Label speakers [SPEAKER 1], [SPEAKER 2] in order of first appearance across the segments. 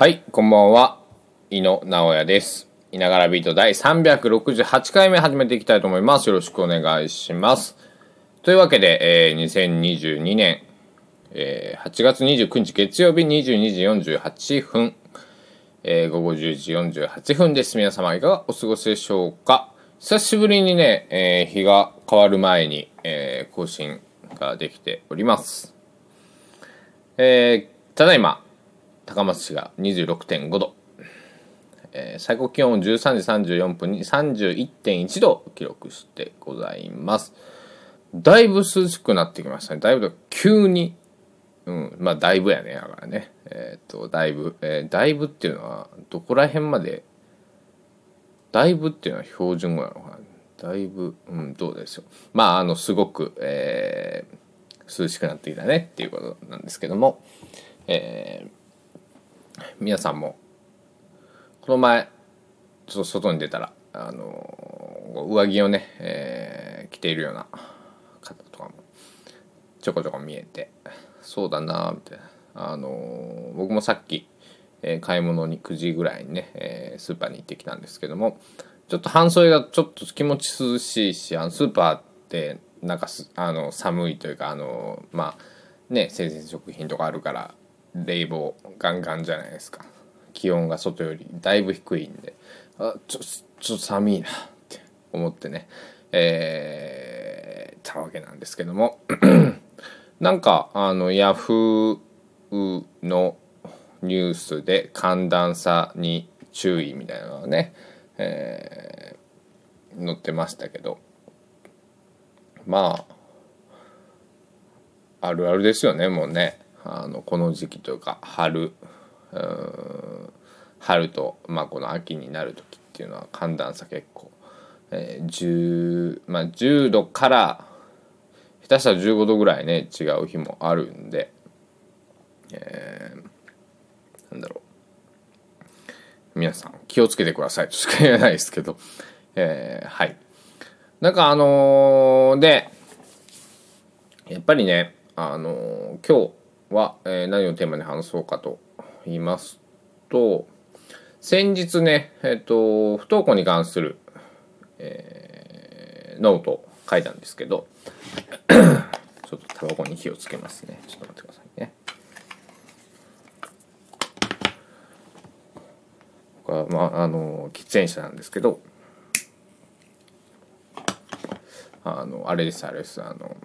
[SPEAKER 1] はい、こんばんは。井野直哉です。いながらビート第368回目始めていきたいと思います。よろしくお願いします。というわけで、えー2022年、えー8月29日月曜日22時48分、えー午後10時48分です。皆様いかがお過ごしでしょうか？久しぶりにね、えー日が変わる前に、えー更新ができております。えただいま、高松市が26.5度、えー最高気温13時34分に31.1度記録してございます。だいぶ涼しくなってきましたね。だいぶ急にうんまあだいぶやねだからね。えーっとだいぶ、えーだいぶっていうのはどこら辺までだいぶっていうのは標準語なのかな。だいぶうんどうでしょうまああのすごく、えー涼しくなってきたねっていうことなんですけども。えー皆さんもこの前ちょっと外に出たらあの上着をね、えー着ているような方とかもちょこちょこ見えてそうだなみたいな。あの僕もさっき、えー買い物に9時ぐらいにね、えースーパーに行ってきたんですけどもちょっと半袖がちょっと気持ち涼しいしあのスーパーってなんかあの寒いというかあのまあね生鮮食品とかあるから冷房ガンガンじゃないですか。気温が外よりだいぶ低いんで。あちょちょっと寒いなって思ってね。えー、たわけなんですけども。なんかあのヤフーのニュースで寒暖差に注意みたいなのがね、えー載ってましたけど。まああるあるですよねもうね。あのこの時期というか春う春と、まあ、この秋になる時っていうのは寒暖差結構、えー 10, まあ、10度から下手したら15度ぐらいね違う日もあるんで、えーなんだろう。皆さん気をつけてくださいとしか言えないですけど、えーはい。なんかあのーでやっぱりね、あのー今日は、えー何をテーマに話そうかと言いますと先日ねえっ、と不登校に関する、えーノートを書いたんですけど ちょっとタバコに火をつけますね。ちょっと待ってくださいね。これはまああの喫煙者なんですけどあのあれですあれですあの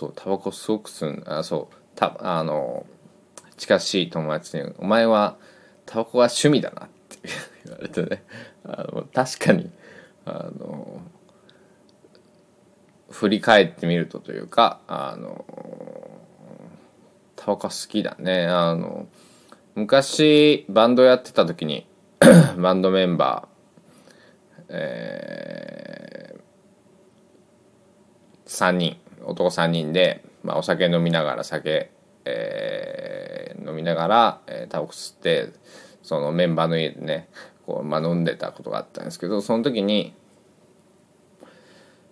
[SPEAKER 1] そうタバコすごく吸うんあそうたあの近しい友達に「お前はタバコが趣味だな」って言われてね。あの確かにあの振り返ってみるとというかあのタバコ好きだね。あの昔バンドやってた時に バンドメンバーえー、3人。男3人で、まあ、お酒飲みながら酒、えー飲みながら、えータバコ吸ってそのメンバーの家でねこう、まあ、飲んでたことがあったんですけどその時に、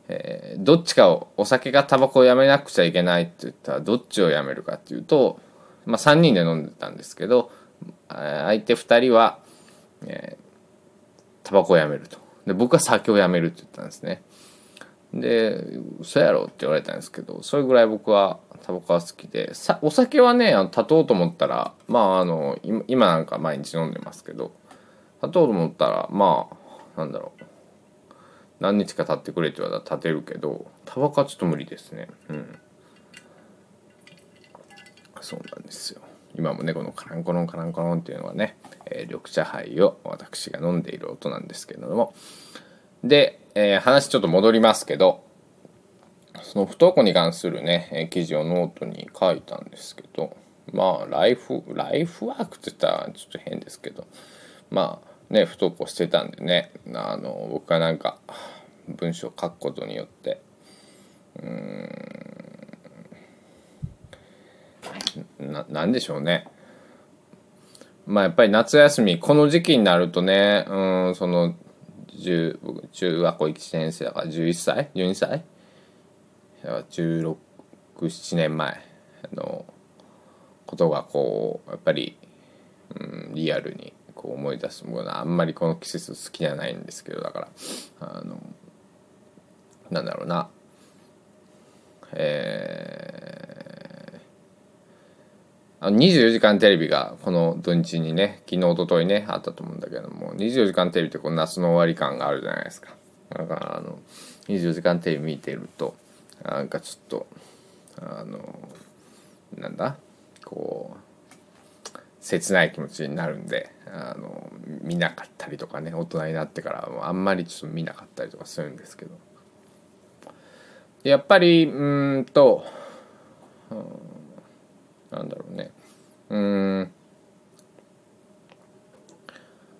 [SPEAKER 1] えーどっちかをお酒がタバコをやめなくちゃいけないって言ったらどっちをやめるかっていうと、まあ、3人で飲んでたんですけど相手2人は、えータバコをやめると。で僕は酒をやめるって言ったんですね。で「嘘やろ?」って言われたんですけどそれぐらい僕はタバコは好きで。さお酒はねあの立とうと思ったらまああの今今なんか毎日飲んでますけど立とうと思ったらまあなんだろう。何日か経ってくれって言われたら立てるけどタバコはちょっと無理ですね。うん。そうなんですよ。今もねこのカランコロンカランコロンっていうのはね、えー緑茶杯を私が飲んでいる音なんですけれども。で、えー話ちょっと戻りますけどその不登校に関するね、えー記事をノートに書いたんですけどまあライフライフワークって言ったらちょっと変ですけどまあね不登校してたんでねあの僕がなんか文章を書くことによってうんななんでしょうね。まあやっぱり夏休みこの時期になるとねうんその10僕中学校1年生だから11歳？12歳？1617年前。のことがこうやっぱり、うん、リアルにこう思い出すもの。はあんまりこの季節好きじゃないんですけどだからあのなんだろうな。えー、あの24時間テレビがこの土日にね昨日おとといねあったと思うんだけども24時間テレビってこう夏の終わり感があるじゃないですか。だからあの24時間テレビ見てるとなんかちょっとあのなんだ？こう切ない気持ちになるんであの見なかったりとかね大人になってからあんまりちょっと見なかったりとかするんですけど。やっぱりうんと、うん、なんだろうね。うん。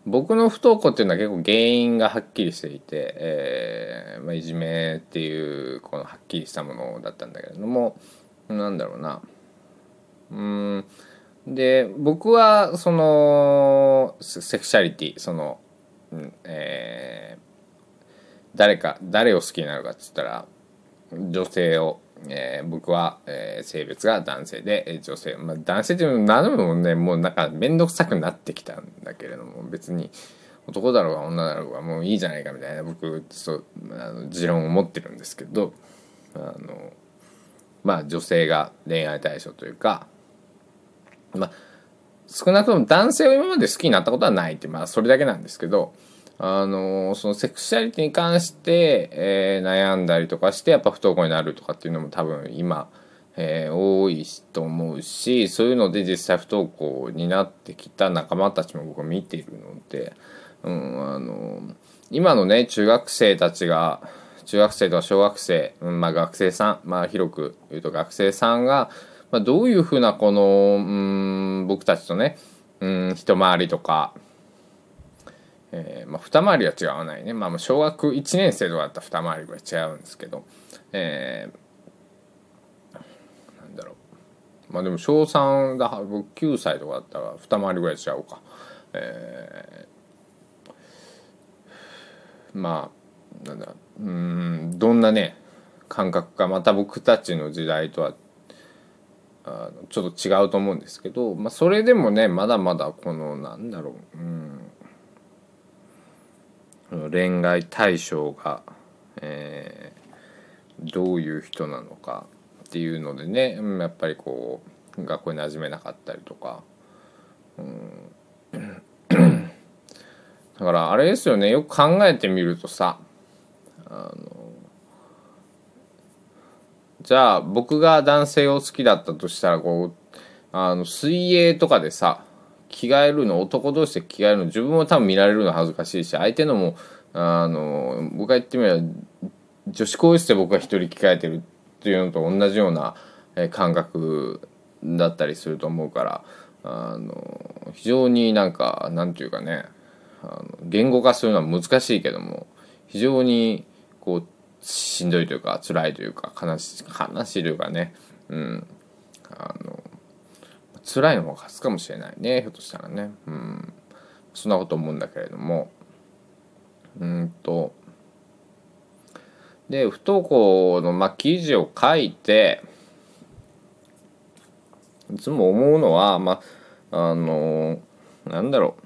[SPEAKER 1] 僕の不登校っていうのは結構原因がはっきりしていて、えーまあ、いじめっていうこのはっきりしたものだったんだけれどもなんだろうな。うん。で僕はそのセクシャリティその、うんえー、誰か誰を好きになるかっつったら女性を、えー、僕は、えー、性別が男性で、えー、女性、まあ、男性っていうのは何でもねもうなんか面倒くさくなってきたんだけれども別に男だろうが女だろうがもういいじゃないかみたいな僕そうあの持論を持ってるんですけどあのまあ女性が恋愛対象というかまあ少なくとも男性を今まで好きになったことはないってまあそれだけなんですけどあのそのセクシャリティに関して、えー、悩んだりとかしてやっぱ不登校になるとかっていうのも多分今、えー、多いと思うしそういうので実際不登校になってきた仲間たちも僕は見ているので、うん、あの今のね中学生たちが中学生とか小学生、うんまあ、学生さん、まあ、広く言うと学生さんが、まあ、どういうふうなこの、うん、僕たちとね、うん、一回りとかえー、まあ、二回りは違わないね、まあ、小学1年生とかだったら二回りぐらい違うんですけど、えー、なんだろう。まあでも小3だ僕9歳とかだったら二回りぐらい違うか、えー、まあなんだう。んどんなね感覚かまた僕たちの時代とはあのちょっと違うと思うんですけど、まあ、それでもねまだまだこのなんだろう、うん。恋愛対象が、えー、どういう人なのかっていうのでねやっぱりこう学校に馴染めなかったりとか、うん、だからあれですよねよく考えてみるとさあのじゃあ僕が男性を好きだったとしたらこうあの水泳とかでさ着替えるの男同士で着替えるの自分も多分見られるの恥ずかしいし相手のもあの僕が言ってみれば女子更衣室で僕が一人着替えてるっていうのと同じような感覚だったりすると思うからあの非常になんかなんていうかねあの言語化するのは難しいけども非常にこうしんどいというか辛いというか悲しいというかねうん。あの辛いの方が勝つかもしれないね。ひょっとしたらね。うん。そんなこと思うんだけれども。うんと。で不登校の、まあ、記事を書いていつも思うのはまああのなんだろう。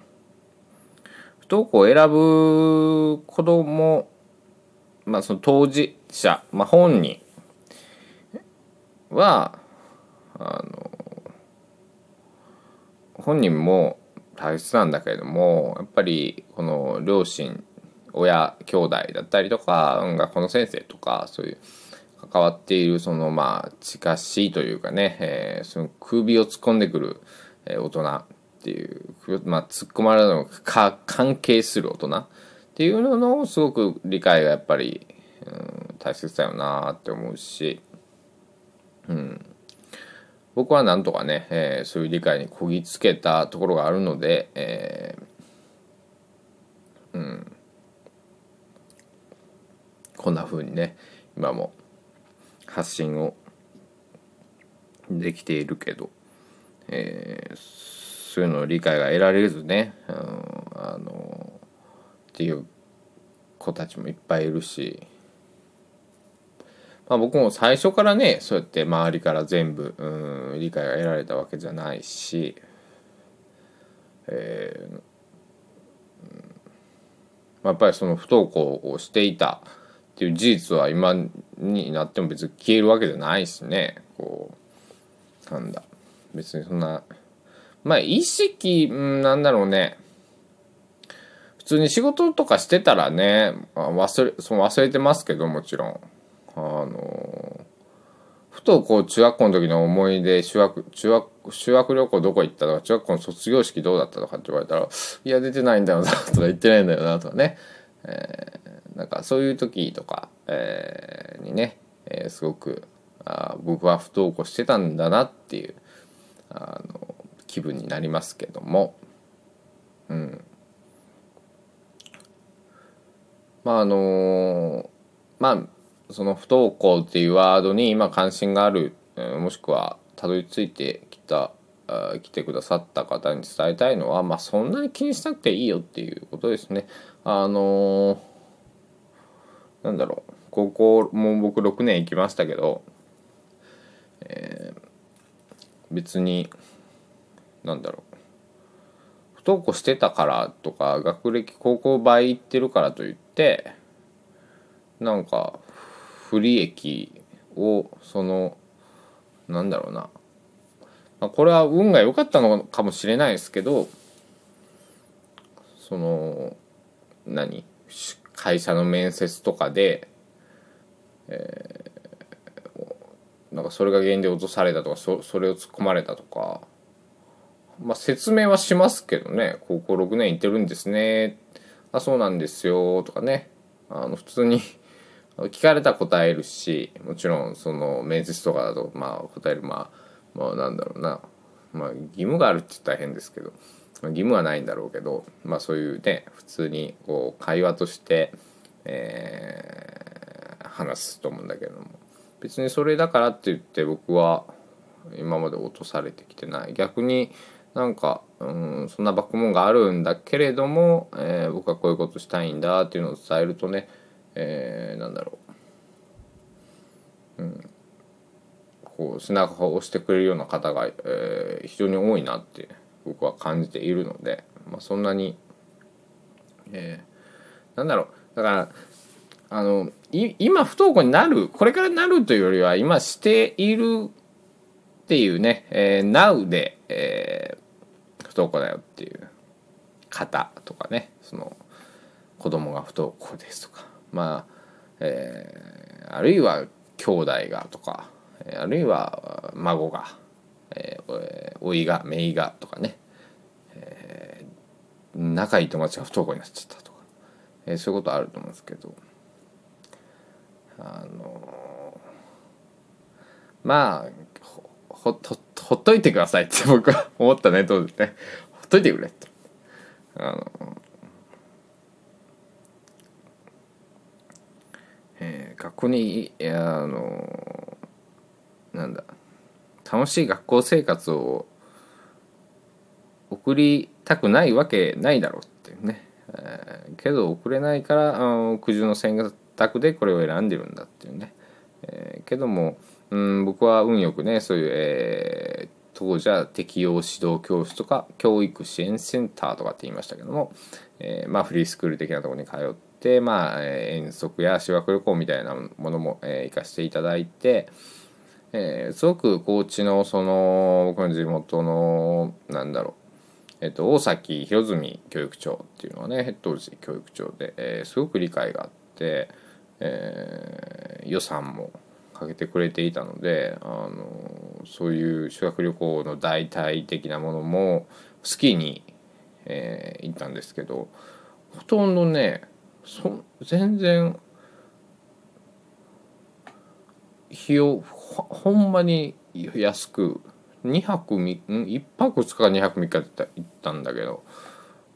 [SPEAKER 1] 不登校を選ぶ子供まあその当事者、まあ、本人はあの本人も大切なんだけれどもやっぱりこの両親親兄弟だったりとか学校の先生とかそういう関わっているそのまあ近しいというかね、えー、その首を突っ込んでくる大人っていうまあ突っ込まれるのか関係する大人っていうののすごく理解がやっぱり、うん、大切だよなって思うし、うん、僕はなんとかね、えー、そういう理解にこぎつけたところがあるので、えー、うん。こんな風にね今も発信をできているけど、えー、そういうの理解が得られずね、うん、あのっていう子たちもいっぱいいるし、まあ、僕も最初からねそうやって周りから全部うん理解が得られたわけじゃないし、えーまあ、やっぱりその不登校をしていたっていう事実は今になっても別に消えるわけじゃないしねこうなんだ別にそんなまあ意識、なんだろうね普通に仕事とかしてたらね忘れその忘れてますけどもちろん。あのふとこう中学校の時の思い出修学中学修学旅行どこ行ったとか中学校の卒業式どうだったとかって言われたらいや出てないんだよなとか言ってないんだよなとかね、えー、なんかそういう時とか、えー、にね、えー、すごくあ僕は不登校してたんだなっていうあの気分になりますけども。うん。まああのまあその不登校っていうワードに今関心があるもしくはたどり着いてきた来てくださった方に伝えたいのは、まあ、そんなに気にしなくていいよっていうことですね。あのー、なんだろう高校も僕6年行きましたけど、えー、別になんだろう不登校してたからとか学歴高校倍行ってるからといってなんか不利益をそのなんだろうな、まあ、これは運が良かったのかもしれないですけどその何？会社の面接とかで、えー、なんかそれが原因で落とされたとかそそれを突っ込まれたとか、まあ、説明はしますけどね。高校6年行ってるんですね。あそうなんですよ。とかね。あの普通に聞かれたら答えるしもちろんその面接とかだとまあ答えるまあまあなんだろうな。まあ義務があるって言ったら変ですけど義務はないんだろうけどまあそういうね普通にこう会話として、えー、話すと思うんだけども。別にそれだからって言って僕は今まで落とされてきてない。逆になんか、うん、そんなバックモンがあるんだけれども、えー、僕はこういうことしたいんだっていうのを伝えるとねえー、なんだろう、うん、こう背中を押してくれるような方が、えー、非常に多いなって僕は感じているので、まあ、そんなに、えー、なんだろう。だからあの今不登校になるこれからなるというよりは今しているっていうね、えー、Now で、えー、不登校だよっていう方とかねその子供が不登校ですとか。まあ、えー、あるいは兄弟がとかあるいは孫が、えー、おいが姪がとかね、えー、仲いい友達が不登校になっちゃったとか、えー、そういうことあると思うんですけどあのー、まあほほほっといてくださいって僕は思ったねどうですね。ほっといてくれとあのえー、学校にあのなんだ楽しい学校生活を送りたくないわけないだろうっていうね、えー、けど送れないからあの苦渋の選択でこれを選んでるんだっていうね、えー、けども、うん、僕は運よくねそういう、えー、当時は適用指導教室とか教育支援センターとかって言いましたけども、えー、まあフリースクール的なところに通って、まあ、遠足や修学旅行みたいなものも、えー、行かせていただいて、えー、すごく高知のその僕の地元のなんだろう、えっと、大崎広住教育長っていうのはね当時教育長で、えー、すごく理解があって、えー、予算もかけてくれていたのであのそういう修学旅行の代替的なものも好きに、えー、行ったんですけどほとんどねそ全然費用ほんまに安く2泊3 1泊2日か2泊3日で行ったんだけど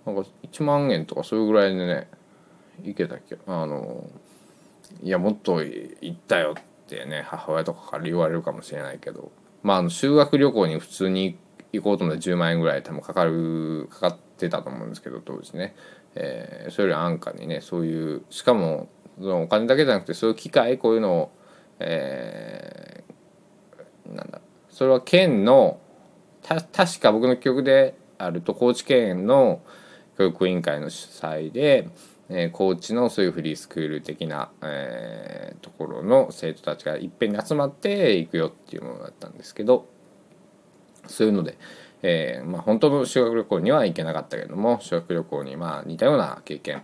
[SPEAKER 1] なんか1万円とかそういうぐらいでね行けたっけあのいやもっと行ったよってね母親とかから言われるかもしれないけどまああの修学旅行に普通に行こうと思って10万円ぐらい多分かかるかかってたと思うんですけど当時ね。えー、それより安価にねそういうしかもそのお金だけじゃなくてそういう機会こういうのを、えー、なんだそれは県のた確か僕の記憶であると高知県の教育委員会の主催で、えー、高知のそういうフリースクール的な、えー、ところの生徒たちがいっぺんに集まって行くよっていうものだったんですけどそういうので、えーまあ、本当の修学旅行には行けなかったけども修学旅行にまあ似たような経験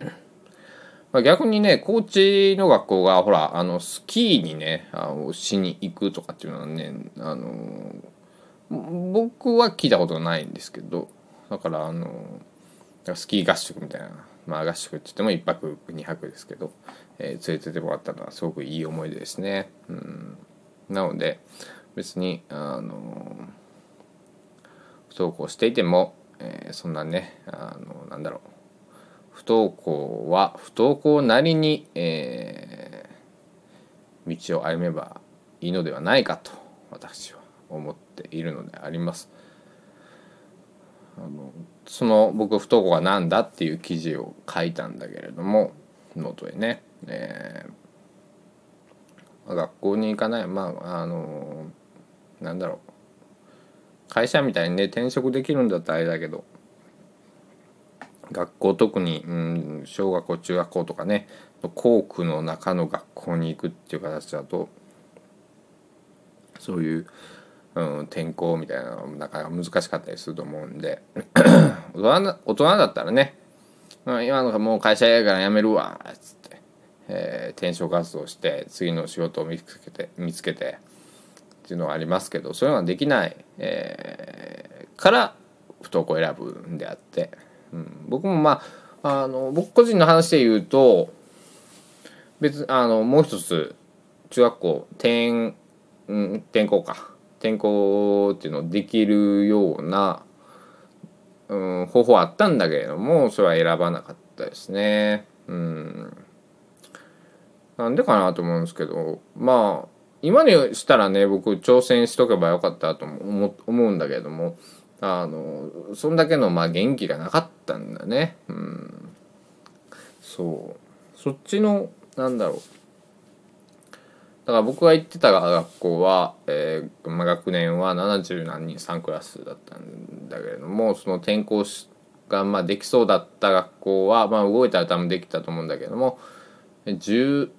[SPEAKER 1] ま、逆にね高知の学校がほらあのスキーにねあのしに行くとかっていうのはねあの僕は聞いたことないんですけどだからあのスキー合宿みたいな、まあ、合宿って言っても1泊2泊ですけど、えー、連れててもらったのはすごくいい思い出ですね。うん、なので別にあの登校していても、えー、そんなねあのなんだろう不登校は不登校なりに、えー、道を歩めばいいのではないかと私は思っているのであります。あのその僕不登校が何だっていう記事を書いたんだけれどもノートへね、えー、学校に行かないまああのなんだろう会社みたいにね転職できるんだったらあれだけど。学校特に、うん、小学校中学校とかね。校区の中の学校に行くっていう形だとそういう、うん、転校みたいなのなかなか難しかったりすると思うんで。大人大人だったらね、うん、今のもう会社やから辞めるわっつって、えー、転職活動して次の仕事を見つけて見つけて。っていうのはありますけどそういうのができない、えー、から不登校選ぶんであって。うん、僕もまああの僕個人の話で言うと別あのもう一つ中学校転,、うん、転校か転校っていうのできるような、うん、方法あったんだけれどもそれは選ばなかったですね。うん、なんでかなと思うんですけどまあ今にしたらね僕挑戦しとけばよかったと思思うんだけどもあのそんだけのまあ元気がなかったんだね。うん。そう。そっちのなんだろう。だから僕が行ってた学校は、えーまあ、学年は70何人3クラスだったんだけれどもその転校がまあできそうだった学校は、まあ、動いたら多分できたと思うんだけども10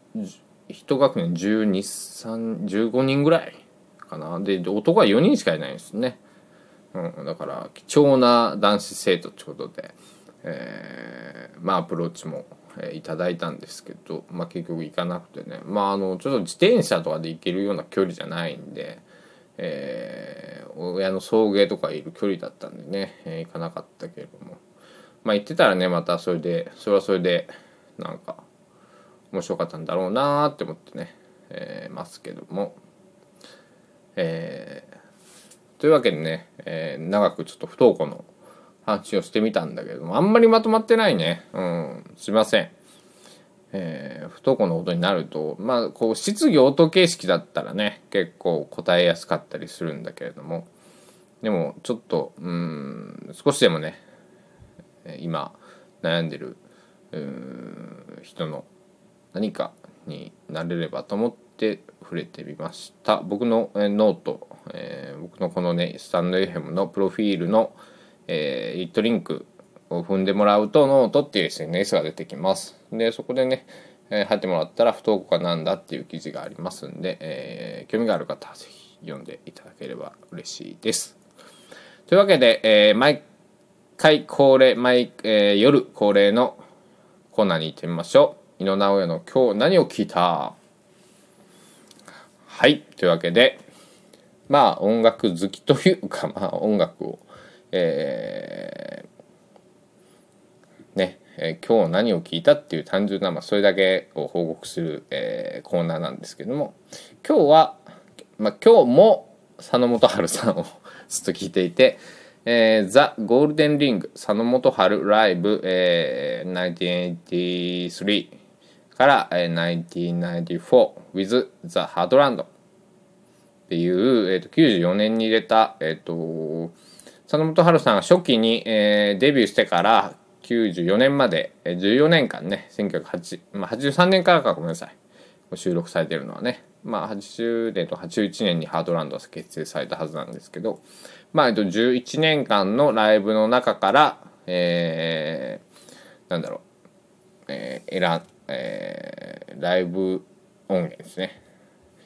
[SPEAKER 1] 1学年1215人ぐらいかな。で男は4人しかいないんですね。うん、だから貴重な男子生徒ってことで、えー、まあアプローチも、えー、いただいたんですけど、まあ、結局行かなくてね。まああのちょっと自転車とかで行けるような距離じゃないんで、えー、親の送迎とかいる距離だったんでね、えー、行かなかったけれども。まあ行ってたらねまたそれでそれはそれでなんか面白かったんだろうなーって思ってね、えー、ますけども。えーというわけでね、えー、長くちょっと不登校の話をしてみたんだけどもあんまりまとまってないね。うんすいません。えー、不登校のことになるとまあこう質疑応答形式だったらね結構答えやすかったりするんだけれども。でもちょっとうん少しでもね今悩んでる人の何かになれればと思って触れてみました。僕のノート、えー、僕のこのねスタンド FM のプロフィールの、えー、 lit.link を踏んでもらうとノートっていう SNS が出てきます。でそこでね、えー、入ってもらったら不登校かなんだっていう記事がありますんで、えー、興味がある方はぜひ読んでいただければ嬉しいです。というわけで、えー、毎回恒例毎、えー、夜恒例のコーナーに行ってみましょう。井野直哉の今日何を聞いた？はいというわけでまあ音楽好きというか まあ音楽をえー、ね、えー、今日何を聞いたっていう単純な、まあ、それだけを報告する、えー、コーナーなんですけども今日は、まあ、今日も佐野元春さんを ずっと聞いていて「えー、ザ・ゴールデンリング佐野元春ライブ、えー、1983」から、えー、1994 with the Heartland っていう、えーと、94年に入れた、えっ、ー、と佐野元春さんが初期に、えー、デビューしてから94年まで、えー、14年間ね1983、まあ、年からかごめんなさい。収録されてるのはね。まあ、80年と81年にハードランドは結成されたはずなんですけど、まあ、えっと、11年間のライブの中から、えー、なんだろう、えー、選ん、えー、ライブ音源ですね。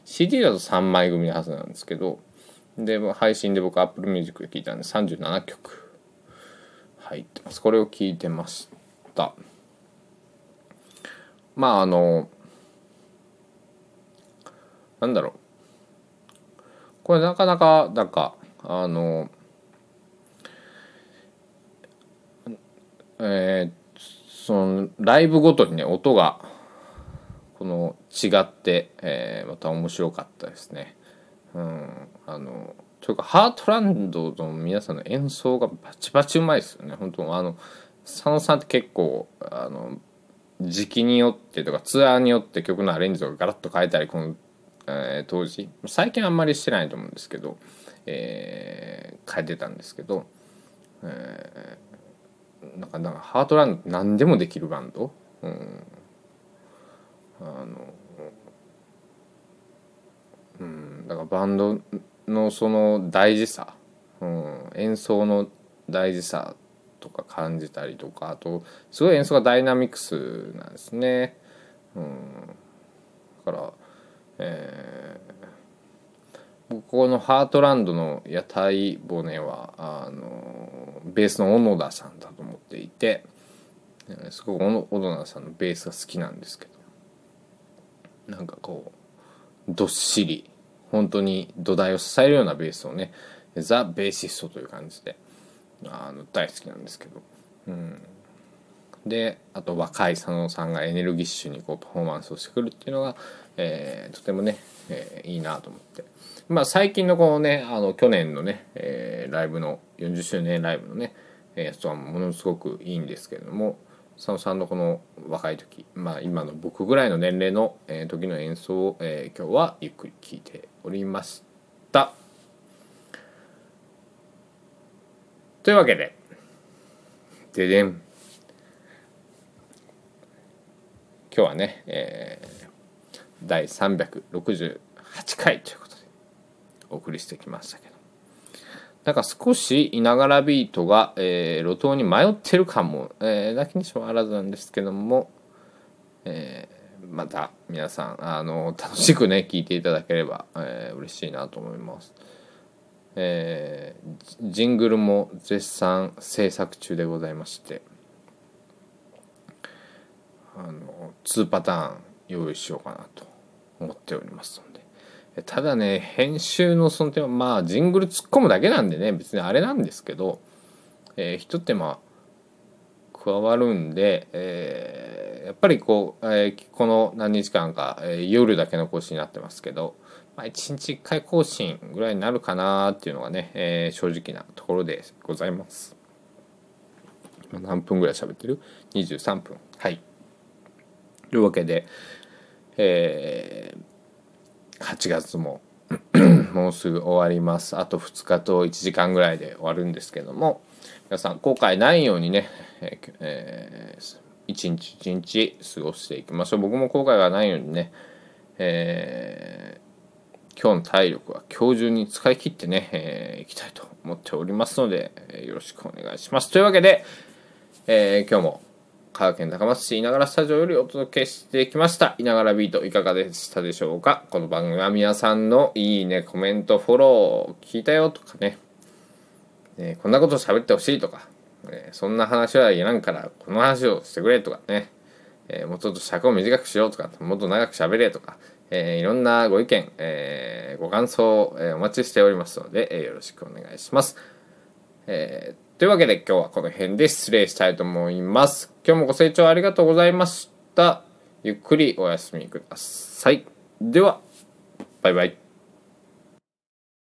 [SPEAKER 1] CD だと3枚組のはずなんですけど、で、配信で僕 Apple Music で聴いたんで37曲入ってます。これを聴いてました。まあ、あの、なんだろう。これなかなか、なんか、あの、えー、その、ライブごとにね、音が、この、違って、えー、また面白かったですね。うん、あの、というか、ハートランドの皆さんの演奏がバチバチうまいですよね。本当あの、佐野さんって結構、あの、時期によってとかツアーによって曲のアレンジとかガラッと変えたりこのえー、当時最近あんまりしてないと思うんですけど、えー、変えてたんですけど、えー、なんかなんかハートランド何でもできるバンド、うん、あのうん。だからバンドのその大事さ、うん、演奏の大事さとか感じたりとかあとすごい演奏がダイナミクスなんですね。うん、だからえー、僕このハートランドの屋台骨はあのベースの小野田さんだとていてすごく小野田さんのベースが好きなんですけど。なんかこうどっしり本当に土台を支えるようなベースをねザ・ベーシストという感じであの大好きなんですけど、うん、であと若い佐野さんがエネルギッシュにこうパフォーマンスをしてくるっていうのが、えー、とてもね、えー、いいなと思って。まあ最近のこのね、あの去年のね、えー、ライブの、40周年ライブのね、やつはものすごくいいんですけれども、佐野さんのこの若い時、まあ今の僕ぐらいの年齢の、時の演奏を、今日はゆっくり聴いておりました。というわけで、ででん。今日はね、えー、第368回ということでお送りしてきましたけどなんか少しいながらビートが、えー、路頭に迷ってる感も、えー、だけにしもあらずなんですけども、えー、また皆さんあの楽しくね聞いていただければ、えー、嬉しいなと思います。えー、ジングルも絶賛制作中でございましてあの2パターン用意しようかなと思っておりますただね編集のその点はまあジングル突っ込むだけなんでね別にあれなんですけど、えー、一手間加わるんで、えー、やっぱりこう、えー、この何日間か、えー、夜だけの更新になってますけど、まあ、1日1回更新ぐらいになるかなっていうのがね、えー、正直なところでございます。今何分ぐらい喋ってる ?23 分。はい。というわけで、えー、8月も。もうすぐ終わります。あと2日と1時間ぐらいで終わるんですけども。皆さん後悔ないようにね、えー、一日一日過ごしていきましょう。僕も後悔がないようにね、えー、今日の体力は今日中に使い切ってね、えー、いきたいと思っておりますので、え、よろしくお願いします。というわけで、え、今日も香川県高松市稲柄スタジオよりお届けしてきました。稲柄ビートいかがでしたでしょうか？この番組は皆さんのいいね、コメント、フォロー、聞いたよとかね、ねこんなこと喋ってほしいとか、ね、そんな話はいらんからこの話をしてくれとかね、えー、もうちょっと尺を短くしようとか、もっと長く喋れとか、えー、いろんなご意見、えー、ご感想、えお待ちしておりますので、えよろしくお願いします。えーというわけで今日はこの辺で失礼したいと思います。今日もご清聴ありがとうございました。ゆっくりお休みください。では、バイバイ。